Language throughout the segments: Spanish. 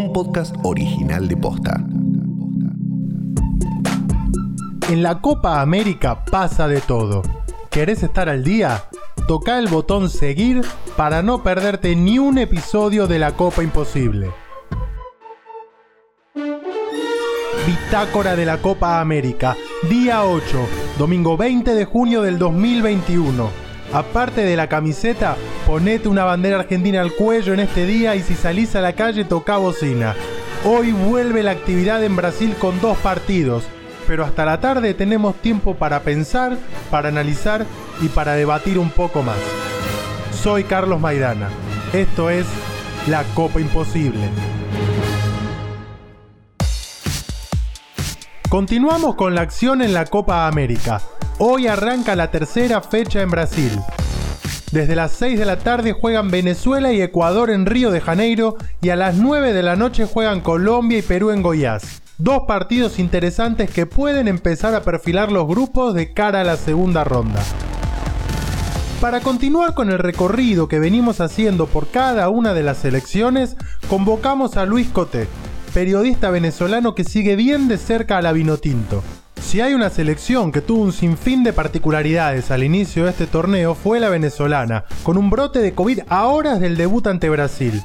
un podcast original de Posta. En la Copa América pasa de todo. ¿Querés estar al día? Toca el botón seguir para no perderte ni un episodio de la Copa Imposible. Bitácora de la Copa América, día 8, domingo 20 de junio del 2021. Aparte de la camiseta, ponete una bandera argentina al cuello en este día y si salís a la calle toca bocina. Hoy vuelve la actividad en Brasil con dos partidos, pero hasta la tarde tenemos tiempo para pensar, para analizar y para debatir un poco más. Soy Carlos Maidana. Esto es La Copa Imposible. Continuamos con la acción en la Copa América. Hoy arranca la tercera fecha en Brasil. Desde las 6 de la tarde juegan Venezuela y Ecuador en Río de Janeiro y a las 9 de la noche juegan Colombia y Perú en Goiás. Dos partidos interesantes que pueden empezar a perfilar los grupos de cara a la segunda ronda. Para continuar con el recorrido que venimos haciendo por cada una de las selecciones, convocamos a Luis Coté, periodista venezolano que sigue bien de cerca a la Vinotinto. Si hay una selección que tuvo un sinfín de particularidades al inicio de este torneo fue la venezolana, con un brote de COVID a horas del debut ante Brasil.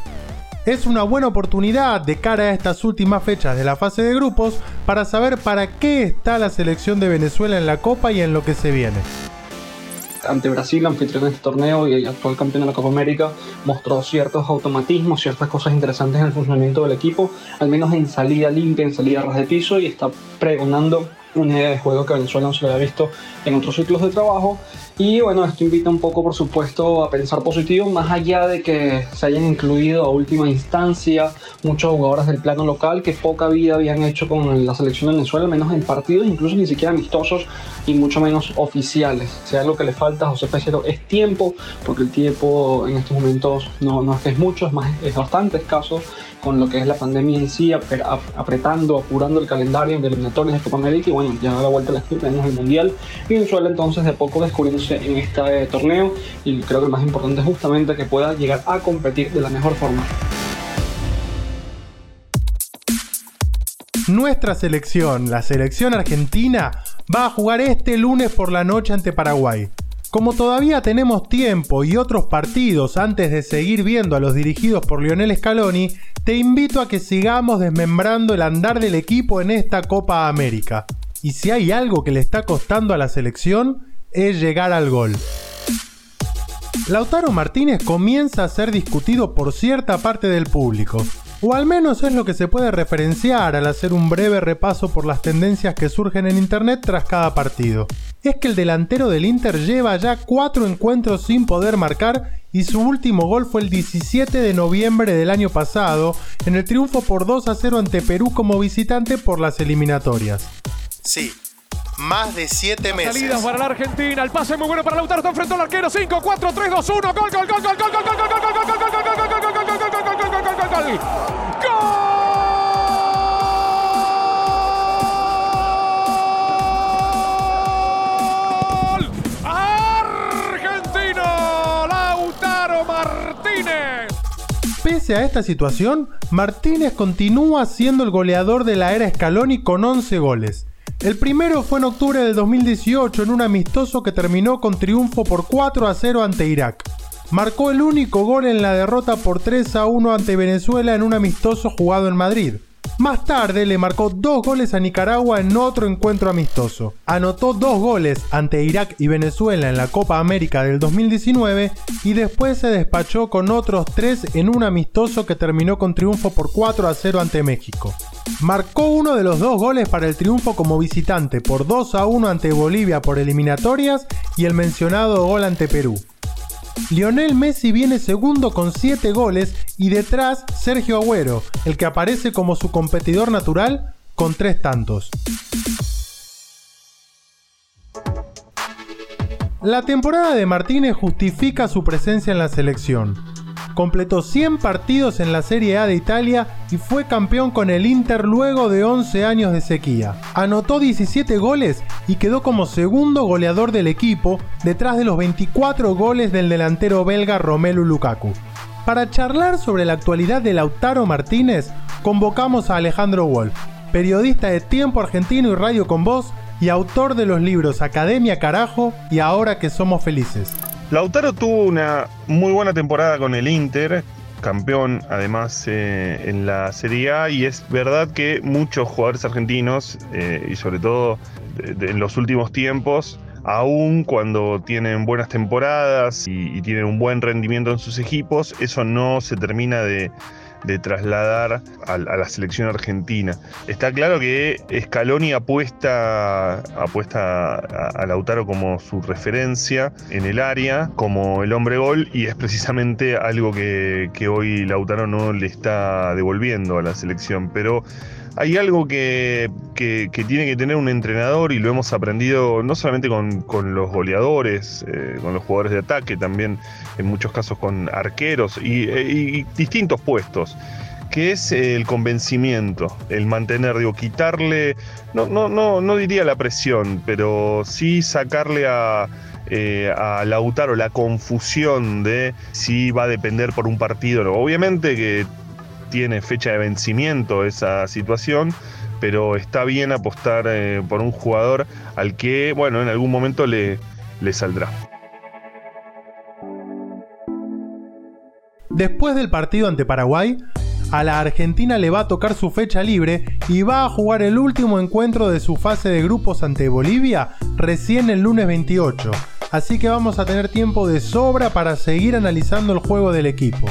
Es una buena oportunidad de cara a estas últimas fechas de la fase de grupos para saber para qué está la selección de Venezuela en la Copa y en lo que se viene ante Brasil, anfitrión de este torneo y actual campeón de la Copa América, mostró ciertos automatismos, ciertas cosas interesantes en el funcionamiento del equipo, al menos en salida limpia, en salida ras de piso y está pregonando una idea de juego que Venezuela no se lo había visto en otros ciclos de trabajo. Y bueno, esto invita un poco, por supuesto, a pensar positivo, más allá de que se hayan incluido a última instancia muchos jugadores del plano local que poca vida habían hecho con la selección de Venezuela, menos en partidos, incluso ni siquiera amistosos y mucho menos oficiales. O sea, lo que le falta a José Pecero es tiempo, porque el tiempo en estos momentos no, no es que es mucho, es, más, es bastante escaso con lo que es la pandemia en sí, apretando, apurando el calendario de eliminatorias de Copa América y bueno, ya a la vuelta de la tenemos el Mundial y Venezuela entonces de poco descubriéndose en este torneo y creo que lo más importante es justamente que pueda llegar a competir de la mejor forma. Nuestra selección, la selección argentina, va a jugar este lunes por la noche ante Paraguay. Como todavía tenemos tiempo y otros partidos antes de seguir viendo a los dirigidos por Lionel Scaloni, te invito a que sigamos desmembrando el andar del equipo en esta Copa América. Y si hay algo que le está costando a la selección, es llegar al gol. Lautaro Martínez comienza a ser discutido por cierta parte del público, o al menos es lo que se puede referenciar al hacer un breve repaso por las tendencias que surgen en internet tras cada partido. Es que el delantero del Inter lleva ya cuatro encuentros sin poder marcar y su último gol fue el 17 de noviembre del año pasado en el triunfo por 2 a 0 ante Perú como visitante por las eliminatorias. Sí, más de 7 meses. Salidas para la Argentina, el pase muy bueno para Lautaro, está enfrentó al arquero, 5, 4, 3, 2, 1, gol, gol, gol, gol, gol, gol, gol, gol, gol, gol, gol, gol, gol, gol, gol, gol, gol, gol, gol, Argentino, Lautaro Martínez. Pese a esta situación, Martínez continúa siendo el goleador de la era Scaloni con 11 goles. El primero fue en octubre del 2018 en un amistoso que terminó con triunfo por 4 a 0 ante Irak. Marcó el único gol en la derrota por 3 a 1 ante Venezuela en un amistoso jugado en Madrid. Más tarde le marcó dos goles a Nicaragua en otro encuentro amistoso. Anotó dos goles ante Irak y Venezuela en la Copa América del 2019 y después se despachó con otros tres en un amistoso que terminó con triunfo por 4 a 0 ante México. Marcó uno de los dos goles para el triunfo como visitante por 2 a 1 ante Bolivia por eliminatorias y el mencionado gol ante Perú. Lionel Messi viene segundo con 7 goles y detrás Sergio Agüero, el que aparece como su competidor natural con 3 tantos. La temporada de Martínez justifica su presencia en la selección completó 100 partidos en la Serie A de Italia y fue campeón con el Inter luego de 11 años de sequía. Anotó 17 goles y quedó como segundo goleador del equipo detrás de los 24 goles del delantero belga Romelu Lukaku. Para charlar sobre la actualidad de Lautaro Martínez, convocamos a Alejandro Wolf, periodista de Tiempo Argentino y Radio con Voz y autor de los libros Academia Carajo y Ahora que somos felices. Lautaro tuvo una muy buena temporada con el Inter, campeón además eh, en la Serie A y es verdad que muchos jugadores argentinos eh, y sobre todo en los últimos tiempos aún cuando tienen buenas temporadas y, tienen un buen rendimiento en sus equipos, eso no se termina de, trasladar a, la selección argentina. Está claro que Scaloni apuesta, apuesta a, Lautaro como su referencia en el área, como el hombre gol, y es precisamente algo que, que hoy Lautaro no le está devolviendo a la selección. Pero hay algo que, tiene que tener un entrenador y lo hemos aprendido no solamente con, los goleadores, eh, con los jugadores de ataque, también en muchos casos con arqueros y, eh, distintos puestos que es el convencimiento, el mantener, digo, quitarle, no, no, no, no diría la presión, pero sí sacarle a, eh, a Lautaro la confusión de si va a depender por un partido. Obviamente que tiene fecha de vencimiento esa situación, pero está bien apostar eh, por un jugador al que, bueno, en algún momento le, le saldrá. Después del partido ante Paraguay, a la Argentina le va a tocar su fecha libre y va a jugar el último encuentro de su fase de grupos ante Bolivia recién el lunes 28. Así que vamos a tener tiempo de sobra para seguir analizando el juego del equipo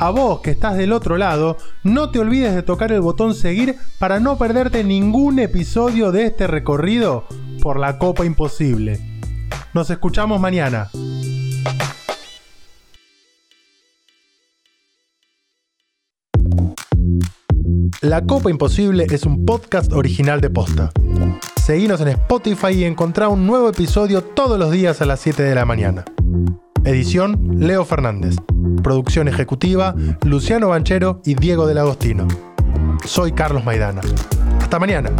a vos que estás del otro lado, no te olvides de tocar el botón seguir para no perderte ningún episodio de este recorrido por la Copa Imposible. Nos escuchamos mañana. La Copa Imposible es un podcast original de Posta. Seguinos en Spotify y encontrá un nuevo episodio todos los días a las 7 de la mañana. Edición Leo Fernández. Producción ejecutiva Luciano Banchero y Diego del Agostino. Soy Carlos Maidana. Hasta mañana.